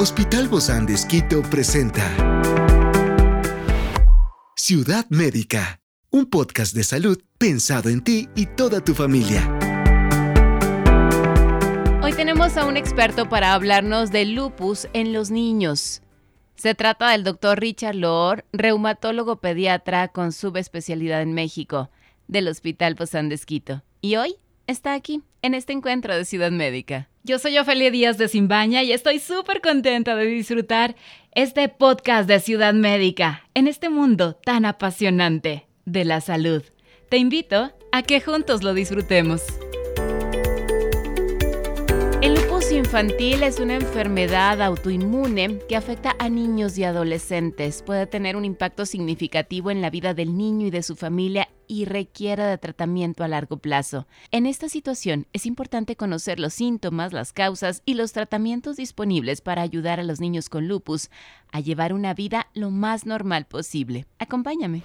Hospital Bozán de presenta Ciudad Médica, un podcast de salud pensado en ti y toda tu familia. Hoy tenemos a un experto para hablarnos de lupus en los niños. Se trata del doctor Richard Loor, reumatólogo pediatra con subespecialidad en México, del Hospital Bozán de. Y hoy está aquí, en este encuentro de Ciudad Médica. Yo soy Ofelia Díaz de Simbaña y estoy súper contenta de disfrutar este podcast de Ciudad Médica en este mundo tan apasionante de la salud. Te invito a que juntos lo disfrutemos. El lupus infantil es una enfermedad autoinmune que afecta a niños y adolescentes. Puede tener un impacto significativo en la vida del niño y de su familia y requiere de tratamiento a largo plazo. En esta situación es importante conocer los síntomas, las causas y los tratamientos disponibles para ayudar a los niños con lupus a llevar una vida lo más normal posible. Acompáñame.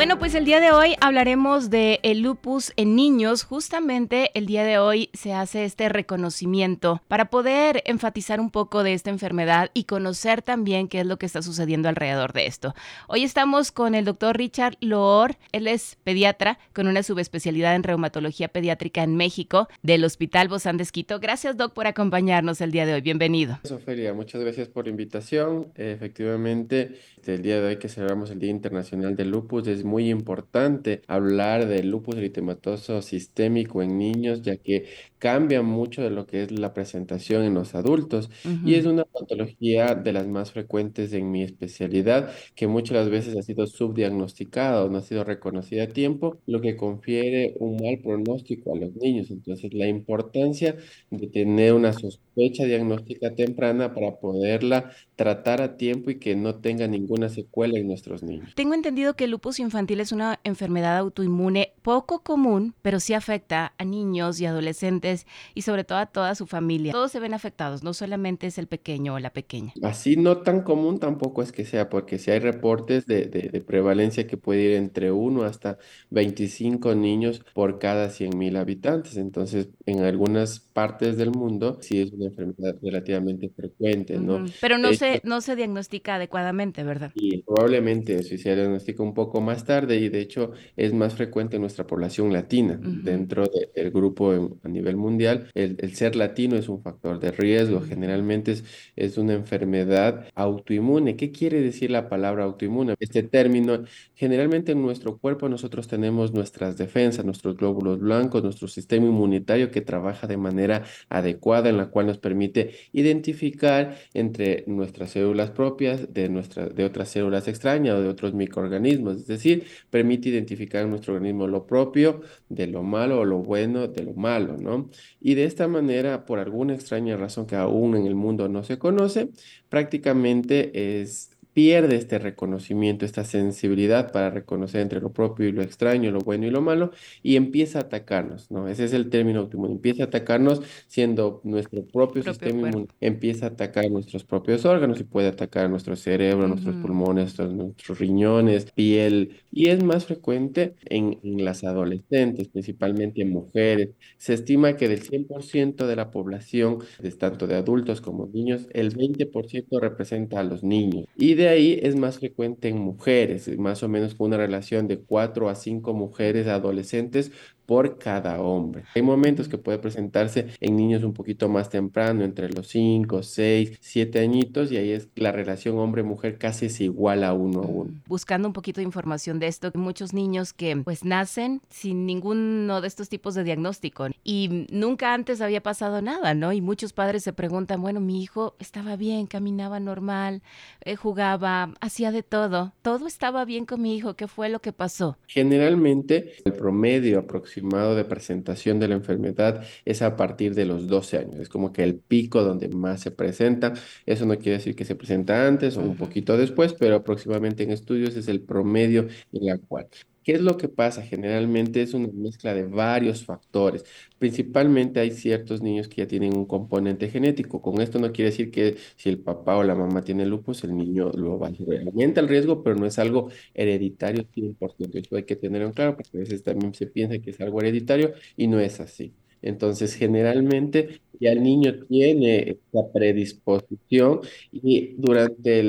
Bueno, pues el día de hoy hablaremos de el lupus en niños. Justamente el día de hoy se hace este reconocimiento para poder enfatizar un poco de esta enfermedad y conocer también qué es lo que está sucediendo alrededor de esto. Hoy estamos con el doctor Richard Loor. Él es pediatra con una subespecialidad en reumatología pediátrica en México del Hospital Bozán de Esquito. Gracias, doc, por acompañarnos el día de hoy. Bienvenido. Soferia, muchas gracias por la invitación. Efectivamente, el día de hoy que celebramos el Día Internacional del Lupus es muy importante hablar del lupus eritematoso sistémico en niños, ya que cambia mucho de lo que es la presentación en los adultos y es una patología de las más frecuentes en mi especialidad, que muchas veces ha sido subdiagnosticada o no ha sido reconocida a tiempo, lo que confiere un mal pronóstico a los niños. Entonces, la importancia de tener una sospecha diagnóstica temprana para poderla tratar a tiempo y que no tenga ninguna secuela en nuestros niños. Tengo entendido que el lupus infantil es una enfermedad autoinmune poco común, pero sí afecta a niños y adolescentes y sobre todo a toda su familia. Todos se ven afectados, no solamente es el pequeño o la pequeña. Así no tan común tampoco es que sea, porque si hay reportes de, de, prevalencia que puede ir entre 1 hasta 25 niños por cada 100 mil habitantes. Entonces, en algunas partes del mundo sí es una enfermedad relativamente frecuente, ¿no? Pero no, se, no se diagnostica adecuadamente, ¿verdad? Y probablemente si se diagnostica un poco más tarde y de hecho es más frecuente en nuestra población latina. Dentro del grupo a nivel mundial, el, ser latino es un factor de riesgo. Generalmente es, es una enfermedad autoinmune. ¿Qué quiere decir la palabra autoinmune? Este término, generalmente en nuestro cuerpo nosotros tenemos nuestras defensas, nuestros glóbulos blancos, nuestro sistema inmunitario que trabaja de manera adecuada en la cual nos permite identificar entre nuestras células propias de, de otras células extrañas o de otros microorganismos. Es decir, permite identificar en nuestro organismo lo propio de lo malo o lo bueno de lo malo, ¿no? Y de esta manera, por alguna extraña razón que aún en el mundo no se conoce, prácticamente es pierde este reconocimiento, esta sensibilidad para reconocer entre lo propio y lo extraño, lo bueno y lo malo, y empieza a atacarnos, ¿no? Ese es el término autoinmune, empieza a atacarnos siendo nuestro propio, sistema inmune, empieza a atacar nuestros propios órganos y puede atacar nuestro cerebro, nuestros pulmones, nuestros riñones, piel, y es más frecuente en, en las adolescentes, principalmente en mujeres. Se estima que del 100% de la población, tanto de adultos como niños, el 20% representa a los niños. Y de ahí es más frecuente en mujeres, más o menos con una relación de 4 a 5 mujeres adolescentes por cada hombre. Hay momentos que puede presentarse en niños un poquito más temprano, entre los 5, 6, 7 añitos, y ahí es la relación hombre-mujer casi es igual a uno a uno. Buscando un poquito de información de esto, muchos niños que pues nacen sin ninguno de estos tipos de diagnóstico y nunca antes había pasado nada, ¿no? Y muchos padres se preguntan, bueno, mi hijo estaba bien, caminaba normal, eh, jugaba, hacía de todo, todo estaba bien con mi hijo, ¿qué fue lo que pasó? Generalmente el promedio aproximado de presentación de la enfermedad es a partir de los 12 años. Es como que el pico donde más se presenta. Eso no quiere decir que se presenta antes o un poquito después, pero aproximadamente en estudios es el promedio en la cual ¿Qué es lo que pasa? Generalmente es una mezcla de varios factores. Principalmente hay ciertos niños que ya tienen un componente genético. Con esto no quiere decir que si el papá o la mamá tiene lupus, el niño lo va a. Aumenta el riesgo, pero no es algo hereditario 100%. Eso hay que tenerlo en claro porque a veces también se piensa que es algo hereditario y no es así. Entonces, generalmente ya el niño tiene esta predisposición y durante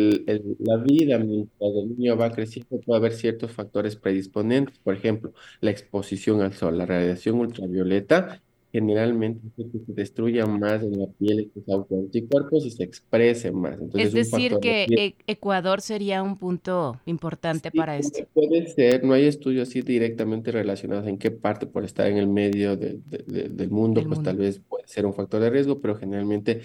la vida, mientras el niño va creciendo, puede haber ciertos factores predisponentes, por ejemplo, la exposición al sol, la radiación ultravioleta generalmente se destruya más en la piel estos autoanticuerpos y se exprese más. es decir, que Ecuador sería un punto importante para esto. Puede ser, no hay estudios así directamente relacionados en qué parte por estar en el medio del mundo, pues tal vez puede ser un factor de riesgo, pero generalmente,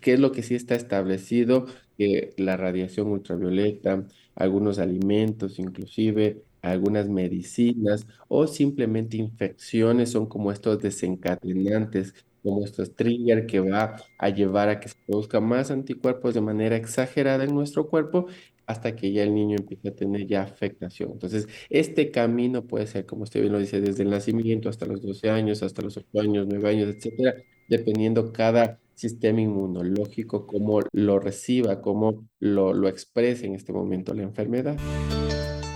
¿qué es lo que sí está establecido? Que la radiación ultravioleta, algunos alimentos inclusive, algunas medicinas o simplemente infecciones son como estos desencadenantes, como estos trigger que va a llevar a que se produzcan más anticuerpos de manera exagerada en nuestro cuerpo hasta que ya el niño empiece a tener ya afectación. Entonces, este camino puede ser, como usted bien lo dice, desde el nacimiento hasta los 12 años, hasta los 8 años, 9 años, etcétera, dependiendo cada sistema inmunológico, cómo lo reciba, cómo lo, lo exprese en este momento la enfermedad.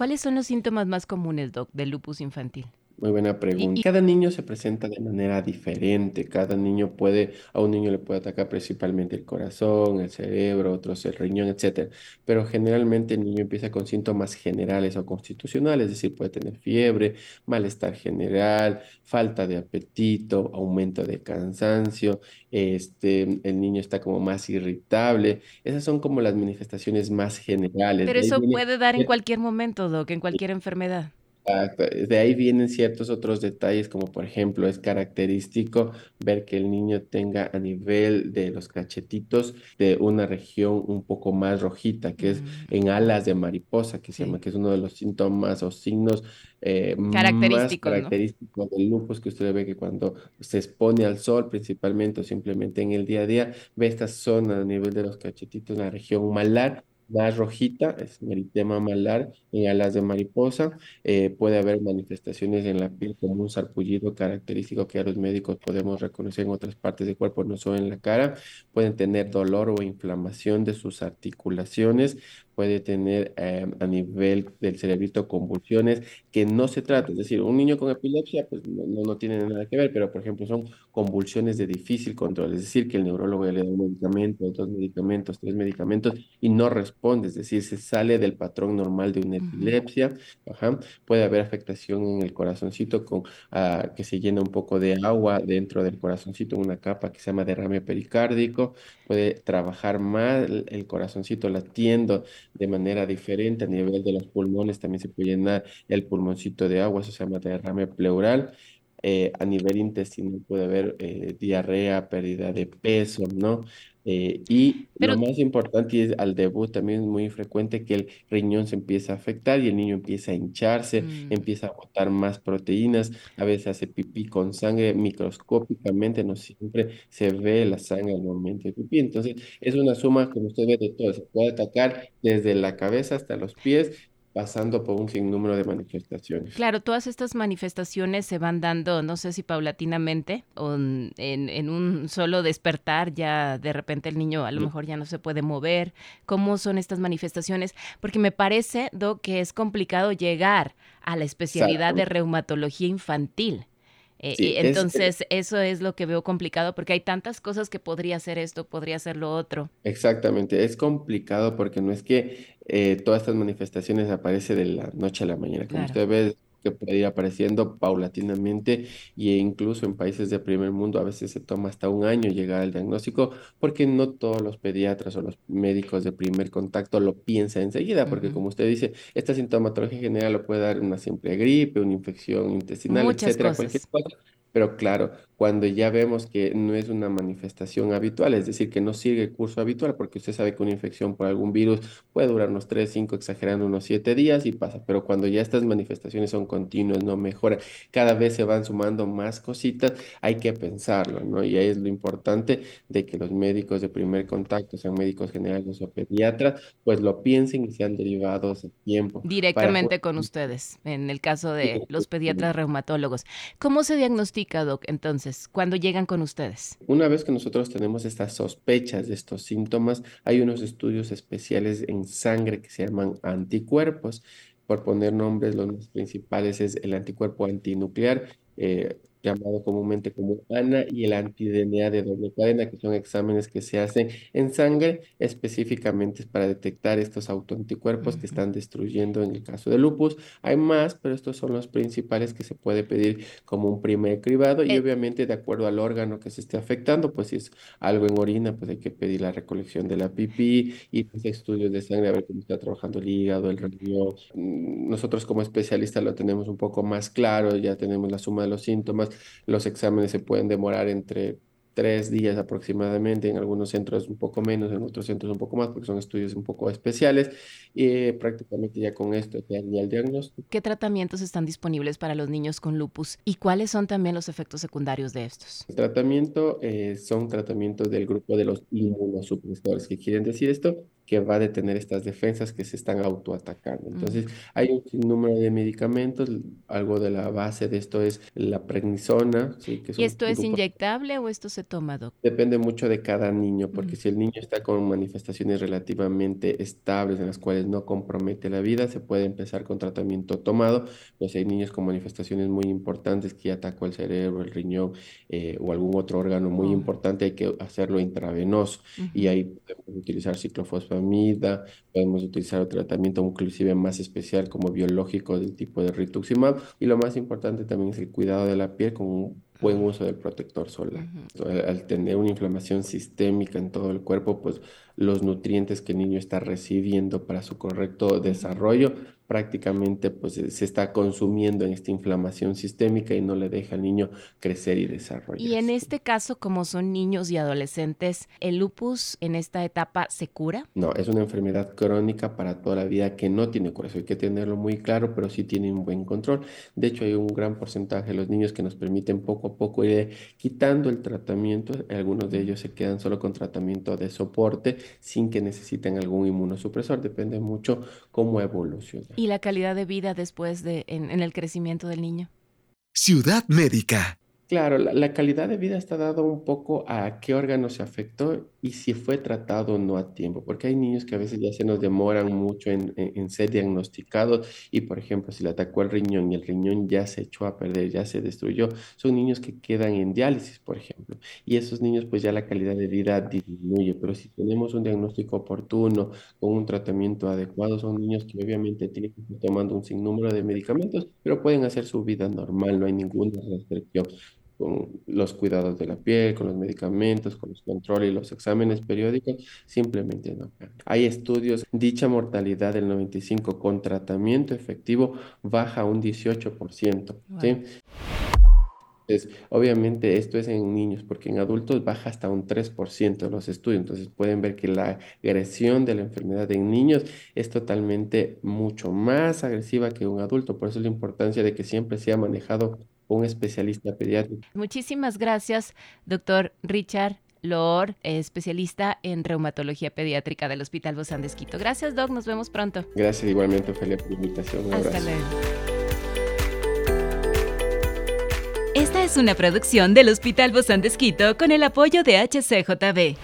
¿Cuáles son los síntomas más comunes, Doc, del lupus infantil? Muy buena pregunta. Cada niño se presenta de manera diferente. Cada niño puede, a un niño le puede atacar principalmente el corazón, el cerebro, otros el riñón, etc. Pero generalmente el niño empieza con síntomas generales o constitucionales, es decir, puede tener fiebre, malestar general, falta de apetito, aumento de cansancio, este, el niño está como más irritable. Esas son como las manifestaciones más generales. Pero eso puede dar en cualquier momento, Doc, en cualquier enfermedad. De ahí vienen ciertos otros detalles, como por ejemplo, es característico ver que el niño tenga a nivel de los cachetitos de una región un poco más rojita, que es mm. en alas de mariposa, que se llama, que es uno de los síntomas o signos eh, característicos, más característicos del lupus, que usted ve que cuando se expone al sol, principalmente o simplemente en el día a día, ve esta zona a nivel de los cachetitos, la región malar, más rojita, es meritema malar en alas de mariposa. Eh, puede haber manifestaciones en la piel como un sarpullido característico que a los médicos podemos reconocer en otras partes del cuerpo, no solo en la cara. Pueden tener dolor o inflamación de sus articulaciones puede tener eh, a nivel del cerebrito convulsiones que no se trata, es decir, un niño con epilepsia pues no, no, tiene nada que ver, pero por ejemplo son convulsiones de difícil control, es decir, que el neurólogo le da un medicamento, dos medicamentos, tres medicamentos y no responde, es decir, se sale del patrón normal de una epilepsia, puede haber afectación en el corazoncito con, ah, que se llena un poco de agua dentro del corazoncito, una capa que se llama derrame pericárdico, puede trabajar mal el corazoncito latiendo de manera diferente. A nivel de los pulmones también se puede llenar el pulmoncito de agua, eso se llama derrame pleural. Eh, a nivel intestinal puede haber eh, diarrea, pérdida de peso, ¿no? Eh, y lo más importante es al debut también es muy frecuente que el riñón se empieza a afectar y el niño empieza a hincharse, mm. empieza a botar más proteínas, a veces hace pipí con sangre microscópicamente, no siempre se ve la sangre al momento de pipí. Entonces es una suma, como usted ve, de todo, se puede atacar desde la cabeza hasta los pies pasando por un sinnúmero de manifestaciones. Claro, todas estas manifestaciones se van dando, no sé si paulatinamente o en, en, un solo despertar, ya de repente el niño a lo mejor ya no se puede mover. ¿Cómo son estas manifestaciones? Porque me parece, Doc, que es complicado llegar a la especialidad de reumatología infantil. Eh, entonces, eso es lo que veo complicado porque hay tantas cosas que podría ser esto, podría ser lo otro. Exactamente, es complicado porque no es que eh, todas estas manifestaciones aparecen de la noche a la mañana. Como usted ve, que puede ir apareciendo paulatinamente e incluso en países de primer mundo a veces se toma hasta un año llegar al diagnóstico porque no todos los pediatras o los médicos de primer contacto lo piensan enseguida, porque como usted dice, esta sintomatología general lo puede dar una simple gripe, una infección intestinal, etcétera, cualquier cosa. Pero claro, cuando ya vemos que no es una manifestación habitual, es decir, que no sigue el curso habitual, porque usted sabe que una infección por algún virus puede durar unos 3, 5, exagerando unos 7 días y pasa, pero cuando ya estas manifestaciones son continuas, no mejora, cada vez se van sumando más cositas, hay que pensarlo, ¿no? Y ahí es lo importante de que los médicos de primer contacto, sean médicos generales o pediatras, pues lo piensen y sean derivados a tiempo. Directamente con ustedes, en el caso de los pediatras reumatólogos. ¿Cómo se diagnostica, Doc, entonces? Cuando llegan con ustedes? Una vez que nosotros tenemos estas sospechas de estos síntomas, hay unos estudios especiales en sangre que se llaman anticuerpos. Por poner nombres, los principales es el anticuerpo antinuclear, eh, llamado comúnmente como ANA, y el anti-DNA de doble cadena, que son exámenes que se hacen en sangre específicamente para detectar estos autoanticuerpos que están destruyendo en el caso de lupus. Hay más, pero estos son los principales que se puede pedir como un primer cribado y eh. obviamente de acuerdo al órgano que se esté afectando, pues si es algo en orina, pues hay que pedir la recolección de la pipí y pues, estudios de sangre a ver cómo está trabajando el hígado, el riñón. Mm, nosotros como especialistas lo tenemos un poco más claro, ya tenemos la suma de los síntomas los exámenes se pueden demorar entre tres días aproximadamente, en algunos centros un poco menos, en otros centros un poco más, porque son estudios un poco especiales, y prácticamente ya con esto ya el diagnóstico. ¿Qué tratamientos están disponibles para los niños con lupus y cuáles son también los efectos secundarios de estos? El tratamiento eh, son tratamientos del grupo de los inmunosupresores. ¿Qué quieren decir esto? Que va a detener estas defensas que se están autoatacando. Entonces, hay un número de medicamentos, algo de la base de esto es la prednisona. ¿sí? ¿Y esto es inyectable o esto se toma, doctor? Depende mucho de cada niño, porque si el niño está con manifestaciones relativamente estables en las cuales no compromete la vida, se puede empezar con tratamiento tomado, pues hay niños con manifestaciones muy importantes que atacó el cerebro, el riñón eh, o algún otro órgano muy oh. importante, hay que hacerlo intravenoso y ahí podemos utilizar ciclofosfamida podemos utilizar otro tratamiento inclusive más especial como biológico del tipo de rituximab. Y lo más importante también es el cuidado de la piel con un buen uso del protector solar. al, tener una inflamación sistémica en todo el cuerpo, pues los nutrientes que el niño está recibiendo para su correcto desarrollo prácticamente pues se está consumiendo en esta inflamación sistémica y no le deja al niño crecer y desarrollar. Y en este caso, como son niños y adolescentes, ¿el lupus en esta etapa se cura? No, es una enfermedad crónica para toda la vida que no tiene cura. Eso hay que tenerlo muy claro, pero sí tiene un buen control. De hecho, hay un gran porcentaje de los niños que nos permiten poco a poco ir quitando el tratamiento. Algunos de ellos se quedan solo con tratamiento de soporte sin que necesiten algún inmunosupresor. Depende mucho cómo evoluciona y la calidad de vida después de en, en el crecimiento del niño. Ciudad Médica. Claro, la, calidad de vida está dado un poco a qué órgano se afectó y si fue tratado no a tiempo, porque hay niños que a veces ya se nos demoran mucho en, ser diagnosticados y, por ejemplo, si le atacó el riñón y el riñón ya se echó a perder, ya se destruyó, son niños que quedan en diálisis, por ejemplo, y esos niños pues ya la calidad de vida disminuye, pero si tenemos un diagnóstico oportuno, con un tratamiento adecuado, son niños que obviamente tienen que estar tomando un sinnúmero de medicamentos, pero pueden hacer su vida normal, no hay ninguna restricción con los cuidados de la piel, con los medicamentos, con los controles y los exámenes periódicos, simplemente no. Hay estudios, dicha mortalidad del 95 con tratamiento efectivo baja un 18%. ¿sí? Entonces, obviamente esto es en niños, porque en adultos baja hasta un 3% los estudios. Entonces pueden ver que la agresión de la enfermedad en niños es totalmente mucho más agresiva que un adulto. Por eso la importancia de que siempre sea manejado un especialista pediátrico. Muchísimas gracias, doctor Richard. Lor, especialista en reumatología pediátrica del Hospital Bozán de Esquito. Gracias, Doc. Nos vemos pronto. Gracias igualmente, Ophelia, por la invitación. Hasta luego. Esta es una producción del Hospital Bozán de Esquito con el apoyo de HCJB.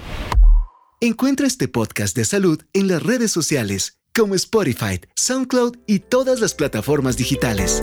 Encuentra este podcast de salud en las redes sociales como Spotify, SoundCloud y todas las plataformas digitales.